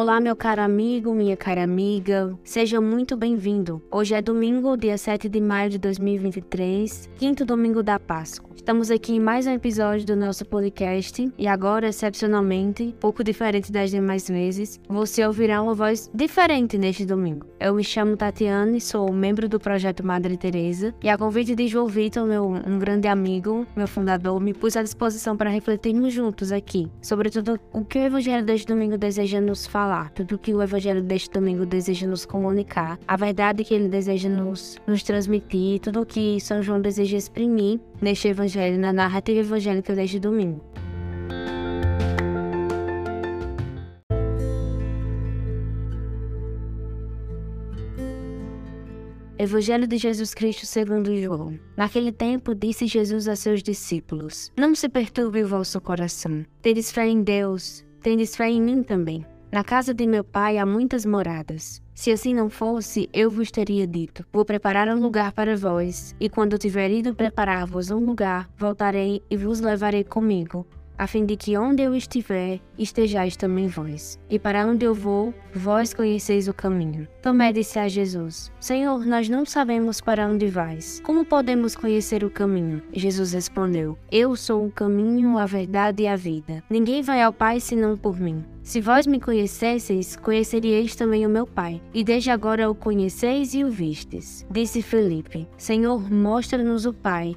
Olá, meu caro amigo, minha cara amiga, seja muito bem-vindo. Hoje é domingo, dia 7 de maio de 2023, quinto domingo da Páscoa. Estamos aqui em mais um episódio do nosso podcast e agora, excepcionalmente, pouco diferente das demais vezes, você ouvirá uma voz diferente neste domingo. Eu me chamo Tatiane, sou membro do projeto Madre Teresa e a convite de João Vitor, meu um grande amigo, meu fundador, me pus à disposição para refletirmos juntos aqui sobre tudo o que o Evangelho deste domingo deseja nos falar, tudo o que o Evangelho deste domingo deseja nos comunicar, a verdade que ele deseja nos, nos transmitir, tudo o que São João deseja exprimir neste Evangelho Evangelho, na narrativa evangélica deste domingo. Evangelho de Jesus Cristo segundo João. Naquele tempo disse Jesus a seus discípulos: Não se perturbe o vosso coração. Tendes fé em Deus, tendes fé em mim também. Na casa de meu pai há muitas moradas. Se assim não fosse, eu vos teria dito: Vou preparar um lugar para vós, e quando tiver ido preparar-vos um lugar, voltarei e vos levarei comigo, a fim de que onde eu estiver, estejais também vós. E para onde eu vou, vós conheceis o caminho. Tomé disse a Jesus: Senhor, nós não sabemos para onde vais. Como podemos conhecer o caminho? Jesus respondeu: Eu sou o caminho, a verdade e a vida. Ninguém vai ao Pai senão por mim. Se vós me conhecesseis, conheceríeis também o meu Pai, e desde agora o conheceis e o vistes. Disse Felipe: Senhor, mostra-nos o Pai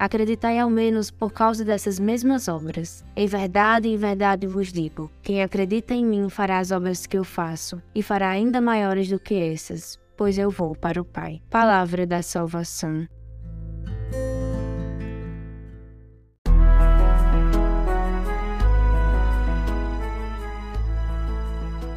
Acreditai ao menos por causa dessas mesmas obras. Em verdade, em verdade vos digo: quem acredita em mim fará as obras que eu faço, e fará ainda maiores do que essas, pois eu vou para o Pai. Palavra da salvação.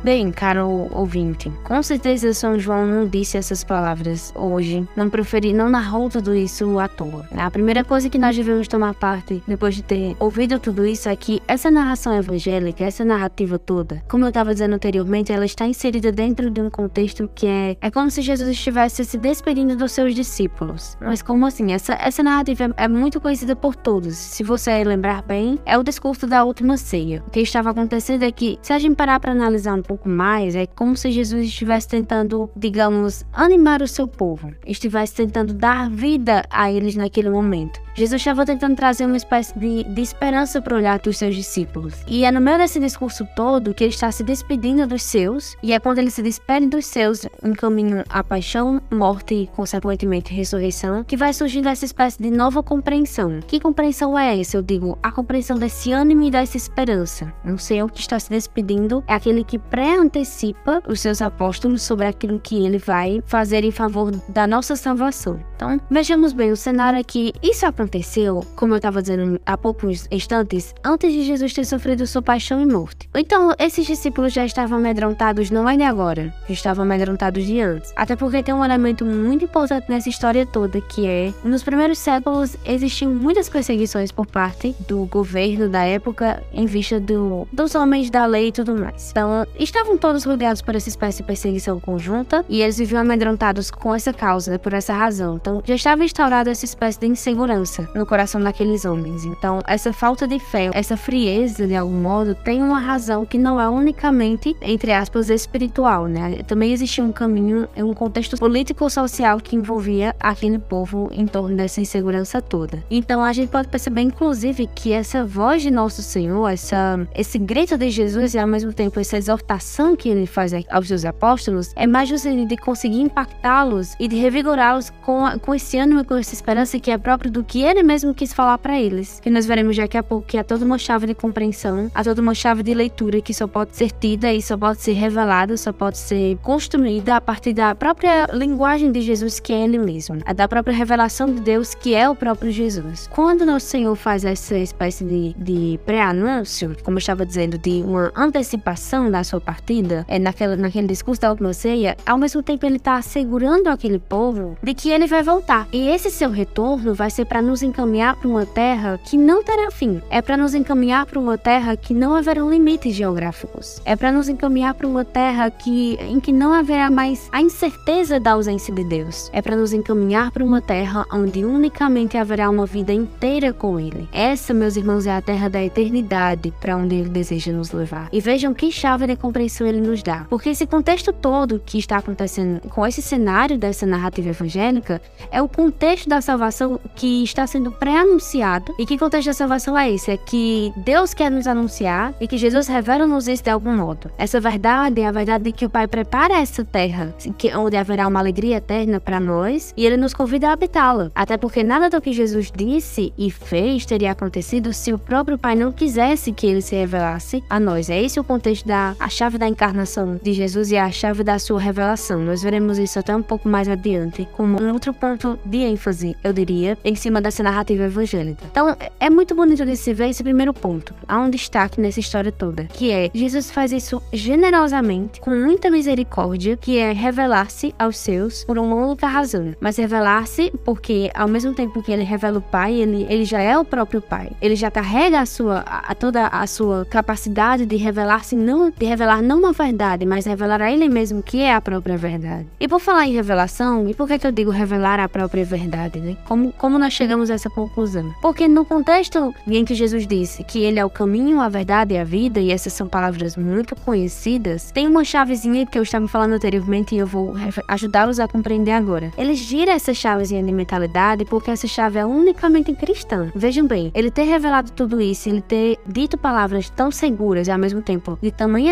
Bem, caro ouvinte, com certeza São João não disse essas palavras hoje, não proferi, não narrou tudo isso à toa. A primeira coisa que nós devemos tomar parte, depois de ter ouvido tudo isso, é que essa narração evangélica, essa narrativa toda, como eu estava dizendo anteriormente, ela está inserida dentro de um contexto que é, é como se Jesus estivesse se despedindo dos seus discípulos. Mas como assim? Essa, essa narrativa é muito conhecida por todos. Se você lembrar bem, é o discurso da última ceia. O que estava acontecendo é que, se a gente parar para analisar um pouco pouco mais, é como se Jesus estivesse tentando, digamos, animar o seu povo, estivesse tentando dar vida a eles naquele momento. Jesus estava tentando trazer uma espécie de, de esperança para o olhar dos seus discípulos. E é no meio desse discurso todo que ele está se despedindo dos seus, e é quando ele se despede dos seus em caminho à paixão, morte e, consequentemente, ressurreição, que vai surgindo essa espécie de nova compreensão. Que compreensão é essa? Eu digo, a compreensão desse ânimo e dessa esperança. Não sei o que está se despedindo, é aquele que pré-antecipa os seus apóstolos sobre aquilo que ele vai fazer em favor da nossa salvação. Então, vejamos bem, o cenário aqui, isso acontece aconteceu, como eu estava dizendo há poucos instantes, antes de Jesus ter sofrido sua paixão e morte. Então, esses discípulos já estavam amedrontados não é de agora, já estavam amedrontados de antes. Até porque tem um elemento muito importante nessa história toda, que é, nos primeiros séculos existiam muitas perseguições por parte do governo da época em vista do, dos homens da lei e tudo mais. Então, estavam todos rodeados por essa espécie de perseguição conjunta e eles viviam amedrontados com essa causa, por essa razão. Então, já estava instaurada essa espécie de insegurança no coração daqueles homens. Então, essa falta de fé, essa frieza, de algum modo, tem uma razão que não é unicamente, entre aspas, espiritual, né? Também existia um caminho, um contexto político-social que envolvia aquele povo em torno dessa insegurança toda. Então, a gente pode perceber, inclusive, que essa voz de Nosso Senhor, essa, esse grito de Jesus e, ao mesmo tempo, essa exortação que ele faz aos seus apóstolos, é mais sentido de conseguir impactá-los e de revigorá-los com, com esse ânimo com essa esperança que é próprio do que ele mesmo quis falar para eles. Que nós veremos daqui a pouco que há toda uma chave de compreensão, há toda uma chave de leitura que só pode ser tida e só pode ser revelada, só pode ser construída a partir da própria linguagem de Jesus, que é ele mesmo, a da própria revelação de Deus, que é o próprio Jesus. Quando nosso Senhor faz essa espécie de, de pré-anúncio, como eu estava dizendo, de uma antecipação da sua contrapartida, é naquela, naquele discurso da ceia, ao mesmo tempo ele está assegurando aquele povo de que ele vai voltar. E esse seu retorno vai ser para nos encaminhar para uma terra que não terá fim. É para nos encaminhar para uma terra que não haverão limites geográficos. É para nos encaminhar para uma terra que, em que não haverá mais a incerteza da ausência de Deus. É para nos encaminhar para uma terra onde unicamente haverá uma vida inteira com Ele. Essa, meus irmãos, é a terra da eternidade para onde Ele deseja nos levar. E vejam que chave de compreensão Ele nos dá. Porque esse contexto todo que está acontecendo com esse cenário dessa narrativa evangélica é o contexto da salvação que está sendo pré-anunciado. E que contexto da salvação é esse? É que Deus quer nos anunciar e que Jesus revela-nos isso de algum modo. Essa verdade é a verdade de que o Pai prepara essa terra, onde haverá uma alegria eterna para nós e ele nos convida a habitá-la. Até porque nada do que Jesus disse e fez teria acontecido se o próprio Pai não quisesse que ele se revelasse a nós. É esse o contexto da a chave da encarnação de Jesus e a chave da sua revelação. Nós veremos isso até um pouco mais adiante, como um outro ponto de ênfase, eu diria, em cima dessa narrativa evangélica. Então, é muito bonito de se ver esse primeiro ponto. Há um destaque nessa história toda, que é Jesus faz isso generosamente, com muita misericórdia, que é revelar-se aos seus por uma única razão, mas revelar-se porque ao mesmo tempo que ele revela o Pai, ele, ele já é o próprio Pai. Ele já carrega a sua a, toda a sua capacidade de revelar-se não de revelar não uma verdade, mas revelar a ele mesmo que é a própria verdade. E por falar em revelação, e por que, que eu digo revelar a própria verdade, né? Como como nós chegamos a essa conclusão? Porque no contexto em que Jesus disse que ele é o caminho, a verdade e a vida, e essas são palavras muito conhecidas, tem uma chavezinha que eu estava falando anteriormente e eu vou ajudá-los a compreender agora. Ele gira essa chavezinha de mentalidade porque essa chave é unicamente cristã. Vejam bem, ele ter revelado tudo isso, ele ter dito palavras tão seguras e ao mesmo tempo de tamanha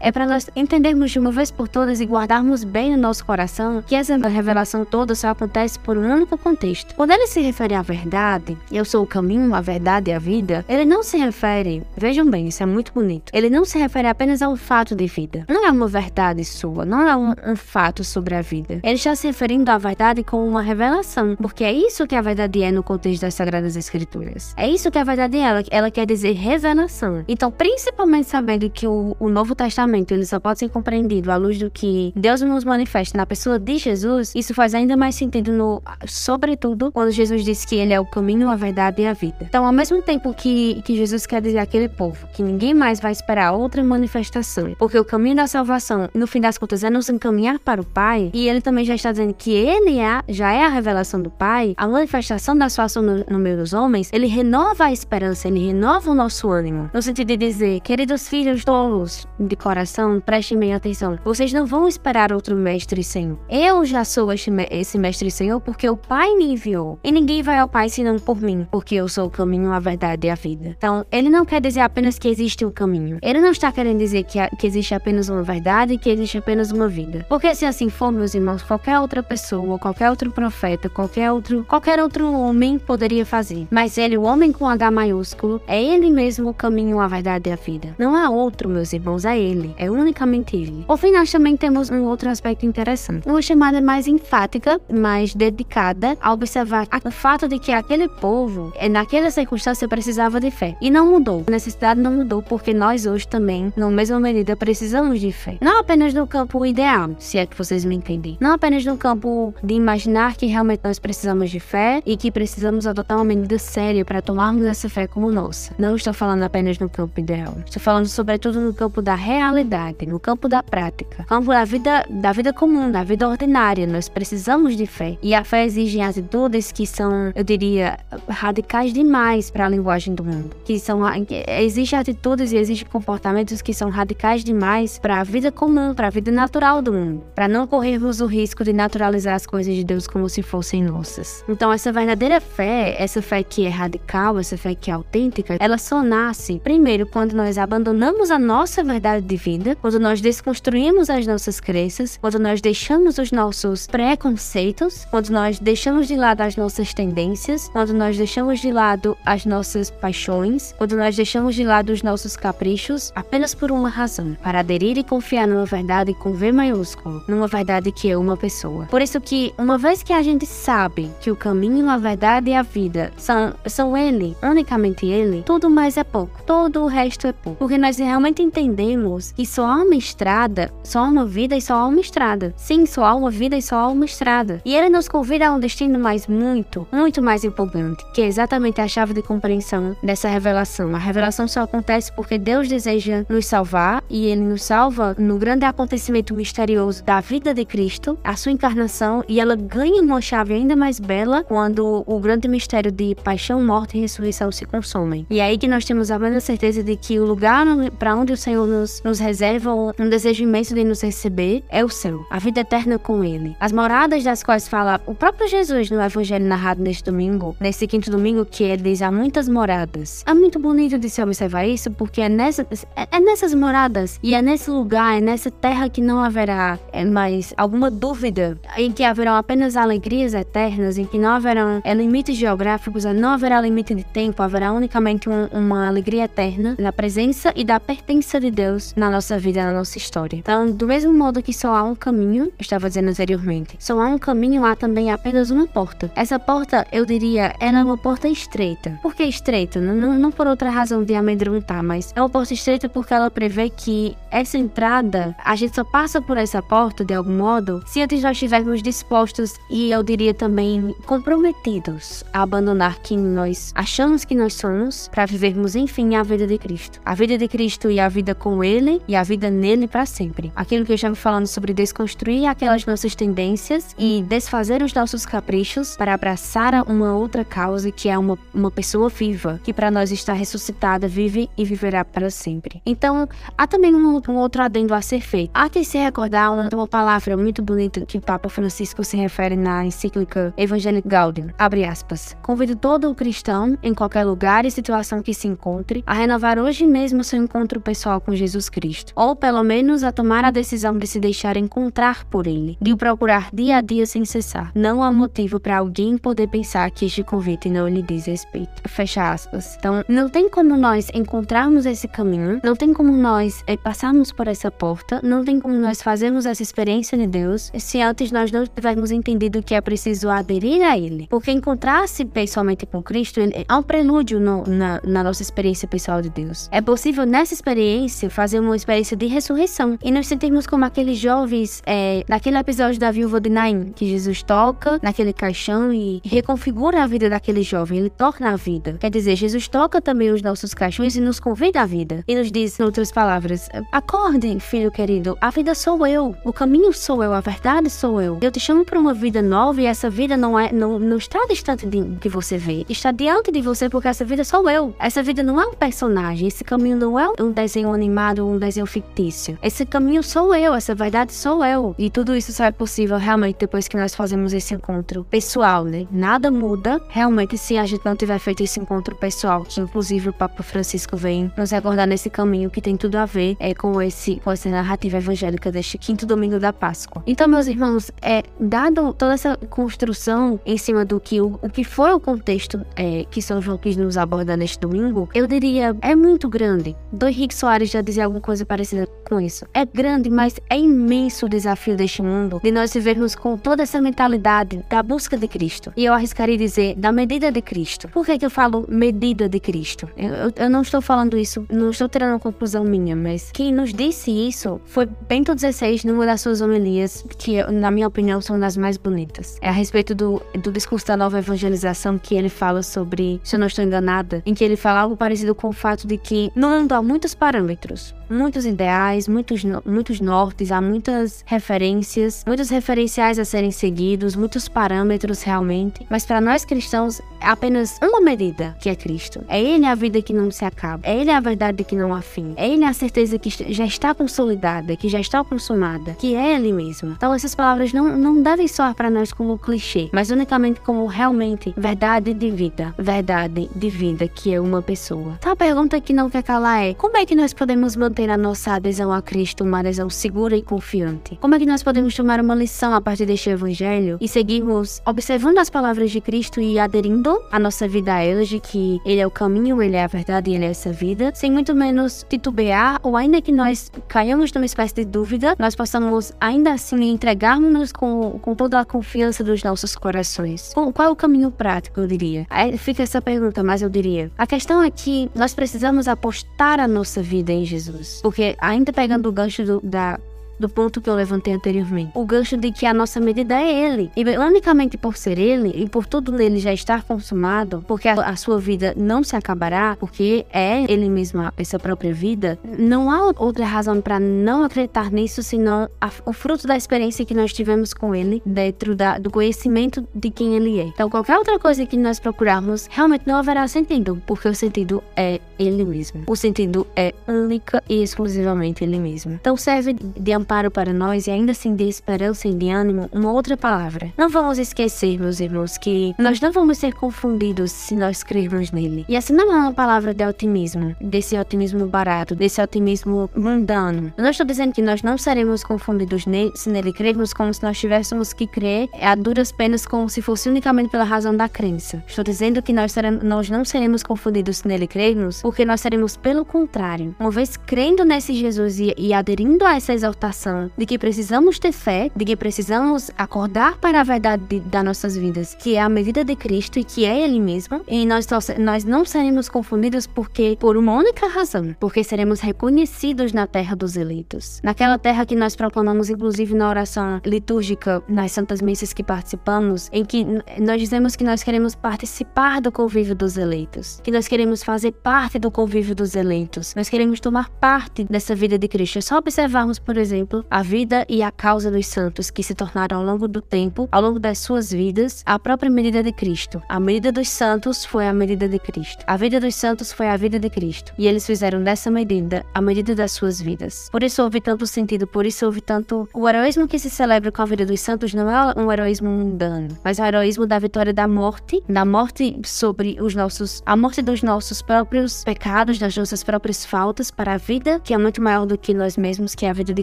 é para nós entendermos de uma vez por todas e guardarmos bem no nosso coração que essa revelação toda só acontece por um único contexto. Quando ele se refere à verdade, eu sou o caminho, a verdade e a vida, ele não se refere, vejam bem, isso é muito bonito, ele não se refere apenas ao fato de vida. Não é uma verdade sua, não é um, um fato sobre a vida. Ele está se referindo à verdade como uma revelação, porque é isso que a verdade é no contexto das Sagradas Escrituras. É isso que a verdade é, ela, ela quer dizer revelação. Então, principalmente sabendo que o, o Novo Testamento ele só pode ser compreendido à luz do que Deus nos manifesta na pessoa de Jesus, isso faz ainda mais sentido no, sobretudo, quando Jesus disse que ele é o caminho, a verdade e a vida. Então, ao mesmo tempo que, que Jesus quer dizer àquele povo que ninguém mais vai esperar outra manifestação, porque o caminho da salvação, no fim das contas, é nos encaminhar para o Pai, e ele também já está dizendo que ele é, já é a revelação do Pai, a manifestação da sua ação no, no meio dos homens, ele renova a esperança, ele renova o nosso ânimo. No sentido de dizer, queridos filhos tolos de coração, prestem bem atenção. Vocês não vão esperar outro mestre senhor. Eu já sou esse mestre senhor porque o Pai me enviou. E ninguém vai ao Pai senão por mim, porque eu sou o caminho, a verdade e a vida. Então, ele não quer dizer apenas que existe um caminho. Ele não está querendo dizer que, que existe apenas uma verdade que existe apenas uma vida. Porque se assim for, meus irmãos, qualquer outra pessoa, qualquer outro profeta, qualquer outro, qualquer outro homem poderia fazer. Mas ele, o homem com H maiúsculo, é ele mesmo o caminho, a verdade e a vida. Não há outro, meus irmãos, é ele. É unicamente ele. Por fim, nós também temos um outro aspecto interessante. Uma chamada mais enfática, mais dedicada a observar o fato de que aquele povo, eh, naquela circunstância, precisava de fé. E não mudou. A necessidade não mudou porque nós hoje também, na mesma medida, precisamos de fé. Não apenas no campo ideal, se é que vocês me entendem. Não apenas no campo de imaginar que realmente nós precisamos de fé e que precisamos adotar uma medida séria para tomarmos essa fé como nossa. Não estou falando apenas no campo ideal. Estou falando sobretudo no campo da realidade, no campo da prática, campo da vida, da vida comum, da vida ordinária. Nós precisamos de fé. E a fé exige atitudes que são, eu diria, radicais demais para a linguagem do mundo. Que são exige atitudes e exige comportamentos que são radicais demais para a vida comum, para a vida natural do mundo, para não corrermos o risco de naturalizar as coisas de Deus como se fossem nossas. Então, essa verdadeira fé, essa fé que é radical, essa fé que é autêntica, ela só nasce, primeiro, quando nós abandonamos a nossa verdade de vida, quando nós desconstruímos as nossas crenças, quando nós deixamos os nossos preconceitos, quando nós deixamos de lado as nossas tendências, quando nós deixamos de lado as nossas paixões, quando nós deixamos de lado os nossos caprichos, apenas por uma razão, para aderir e confiar numa verdade com V maiúsculo, numa verdade que é uma pessoa. Por isso que, uma vez que a gente sabe que o caminho, a verdade e a vida são, são Ele, unicamente Ele, tudo mais é pouco, todo o resto é pouco. Porque nós realmente entendemos entendemos que só há uma estrada, só há uma vida e só há uma estrada. Sim, só há uma vida e só há uma estrada. E ele nos convida a um destino mais muito, muito mais empolgante, que é exatamente a chave de compreensão dessa revelação. A revelação só acontece porque Deus deseja nos salvar e ele nos salva no grande acontecimento misterioso da vida de Cristo, a sua encarnação, e ela ganha uma chave ainda mais bela quando o grande mistério de paixão, morte e ressurreição se consomem. E é aí que nós temos a plena certeza de que o lugar para onde o Senhor nos, nos reserva um desejo imenso de nos receber é o céu, a vida eterna com Ele. As moradas das quais fala o próprio Jesus no Evangelho narrado neste domingo, nesse quinto domingo, que ele diz há muitas moradas. É muito bonito de se observar isso, porque é, nessa, é, é nessas moradas e é nesse lugar, é nessa terra que não haverá é, mais alguma dúvida, em que haverão apenas alegrias eternas, em que não haverão é, limites geográficos, não haverá limite de tempo, haverá unicamente um, uma alegria eterna na presença e da pertença de Deus na nossa vida, na nossa história. Então, do mesmo modo que só há um caminho, eu estava dizendo anteriormente, só há um caminho, há também apenas uma porta. Essa porta, eu diria, era uma porta estreita. Por que estreita? Não, não, não por outra razão de amedrontar, mas é uma porta estreita porque ela prevê que essa entrada, a gente só passa por essa porta de algum modo se antes nós estivermos dispostos e eu diria também comprometidos a abandonar quem nós achamos que nós somos para vivermos enfim a vida de Cristo. A vida de Cristo e a vida com Ele e a vida nele para sempre. Aquilo que eu estava falando sobre desconstruir aquelas nossas tendências e desfazer os nossos caprichos para abraçar uma outra causa que é uma, uma pessoa viva, que para nós está ressuscitada, vive e viverá para sempre. Então, há também um, um outro adendo a ser feito. Há que se recordar uma, uma palavra muito bonita que Papa Francisco se refere na encíclica Evangelii Gaudium. Abre aspas. Convido todo cristão, em qualquer lugar e situação que se encontre, a renovar hoje mesmo seu encontro pessoal com Jesus Cristo, ou pelo menos a tomar a decisão de se deixar encontrar por Ele, de o procurar dia a dia sem cessar. Não há motivo para alguém poder pensar que este convite não lhe diz respeito. Fecha aspas. Então, não tem como nós encontrarmos esse caminho, não tem como nós é, passarmos por essa porta, não tem como nós fazermos essa experiência de Deus se antes nós não tivermos entendido que é preciso aderir a Ele. Porque encontrar-se pessoalmente com Cristo é um prelúdio no, na, na nossa experiência pessoal de Deus. É possível nessa experiência fazer uma experiência de ressurreição e nos sentirmos como aqueles jovens é, daquele episódio da viúva de Naim, que Jesus toca naquele caixão e reconfigura a vida daquele jovem, ele torna a vida. Quer dizer, Jesus toca também os nossos caixões e nos convida à vida. E nos diz, em outras palavras, acordem, filho querido, a vida sou eu, o caminho sou eu, a verdade sou eu. Eu te chamo para uma vida nova e essa vida não é não, não está distante de que você vê, está diante de você porque essa vida sou eu. Essa vida não é um personagem, esse caminho não é um desenho animado um desenho fictício. Esse caminho sou eu, essa verdade sou eu. E tudo isso só é possível realmente depois que nós fazemos esse encontro pessoal, né? Nada muda realmente se a gente não tiver feito esse encontro pessoal, que inclusive o Papa Francisco vem nos recordar nesse caminho que tem tudo a ver é, com, esse, com essa narrativa evangélica deste quinto domingo da Páscoa. Então, meus irmãos, é, dado toda essa construção em cima do que o, o que foi o contexto é, que São João quis nos abordar neste domingo, eu diria é muito grande. Do Henrique Soares já dizia alguma coisa parecida com isso. É grande, mas é imenso o desafio deste mundo de nós vivermos com toda essa mentalidade da busca de Cristo. E eu arriscaria dizer da medida de Cristo. Por que, que eu falo medida de Cristo? Eu, eu, eu não estou falando isso, não estou tirando uma conclusão minha, mas quem nos disse isso foi Bento XVI numa das suas homilias, que na minha opinião são das mais bonitas. É a respeito do, do discurso da nova evangelização que ele fala sobre, se eu não estou enganada, em que ele fala algo parecido com o fato de que no mundo há muitos parâmetros, Adiós. Muitos ideais, muitos, muitos nortes, há muitas referências, muitos referenciais a serem seguidos, muitos parâmetros realmente. Mas para nós cristãos, é apenas uma medida que é Cristo. É Ele a vida que não se acaba. É Ele a verdade que não há fim. É Ele a certeza que já está consolidada, que já está consumada, que é Ele mesmo. Então essas palavras não, não devem soar para nós como clichê, mas unicamente como realmente verdade de vida. Verdade de vida, que é uma pessoa. Então a pergunta que não quer calar é: como é que nós podemos manter a nossa adesão a Cristo uma adesão segura e confiante? Como é que nós podemos tomar uma lição a partir deste evangelho e seguirmos observando as palavras de Cristo e aderindo a nossa vida a elas de que Ele é o caminho, Ele é a verdade Ele é essa vida, sem muito menos titubear ou ainda que nós caiamos numa espécie de dúvida, nós possamos ainda assim entregarmos com, com toda a confiança dos nossos corações. Qual é o caminho prático, eu diria? Fica essa pergunta, mas eu diria. A questão é que nós precisamos apostar a nossa vida em Jesus. Porque ainda pegando o gancho do, da do ponto que eu levantei anteriormente. O gancho de que a nossa medida é Ele. E unicamente por ser Ele e por tudo nele já estar consumado, porque a, a sua vida não se acabará, porque é Ele mesmo essa própria vida, não há outra razão para não acreditar nisso senão a, o fruto da experiência que nós tivemos com Ele, dentro da, do conhecimento de quem Ele é. Então, qualquer outra coisa que nós procurarmos realmente não haverá sentido, porque o sentido é Ele mesmo. O sentido é única e exclusivamente Ele mesmo. Então, serve de amparo para nós e ainda assim de esperança e de ânimo uma outra palavra. Não vamos esquecer, meus irmãos, que nós não vamos ser confundidos se nós crermos nele. E essa não é uma palavra de otimismo, desse otimismo barato, desse otimismo mundano. Eu não estou dizendo que nós não seremos confundidos nele, se nele crermos como se nós tivéssemos que crer a duras penas como se fosse unicamente pela razão da crença. Estou dizendo que nós, nós não seremos confundidos se nele crermos, porque nós seremos pelo contrário. Uma vez crendo nesse Jesus e, e aderindo a essa exaltação de que precisamos ter fé, de que precisamos acordar para a verdade de, das nossas vidas, que é a medida de Cristo e que é Ele mesmo. E nós, nós não seremos confundidos porque por uma única razão, porque seremos reconhecidos na terra dos eleitos. Naquela terra que nós proclamamos, inclusive na oração litúrgica, nas santas missas que participamos, em que nós dizemos que nós queremos participar do convívio dos eleitos, que nós queremos fazer parte do convívio dos eleitos, nós queremos tomar parte dessa vida de Cristo. É só observarmos, por exemplo, exemplo, a vida e a causa dos santos que se tornaram ao longo do tempo, ao longo das suas vidas, a própria medida de Cristo. A medida dos santos foi a medida de Cristo. A vida dos santos foi a vida de Cristo. E eles fizeram dessa medida a medida das suas vidas. Por isso houve tanto sentido, por isso houve tanto. O heroísmo que se celebra com a vida dos santos não é um heroísmo mundano, mas é o heroísmo da vitória da morte, da morte sobre os nossos. a morte dos nossos próprios pecados, das nossas próprias faltas, para a vida que é muito maior do que nós mesmos, que é a vida de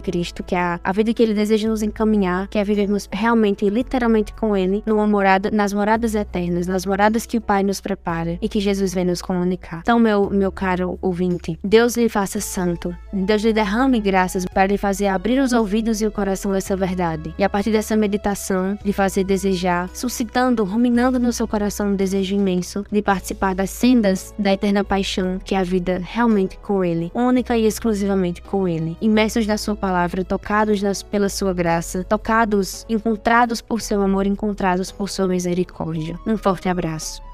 Cristo. Que é a, a vida que Ele deseja nos encaminhar, que é vivermos realmente e literalmente com Ele numa morada, nas moradas eternas, nas moradas que o Pai nos prepara e que Jesus vem nos comunicar. Então, meu, meu caro ouvinte, Deus lhe faça santo, Deus lhe derrame graças para lhe fazer abrir os ouvidos e o coração dessa verdade. E a partir dessa meditação, lhe fazer desejar, suscitando, ruminando no seu coração um desejo imenso de participar das sendas da eterna paixão, que é a vida realmente com Ele, única e exclusivamente com Ele, imersos na Sua palavra tocados nas, pela sua graça, tocados, encontrados por seu amor, encontrados por sua misericórdia. Um forte abraço.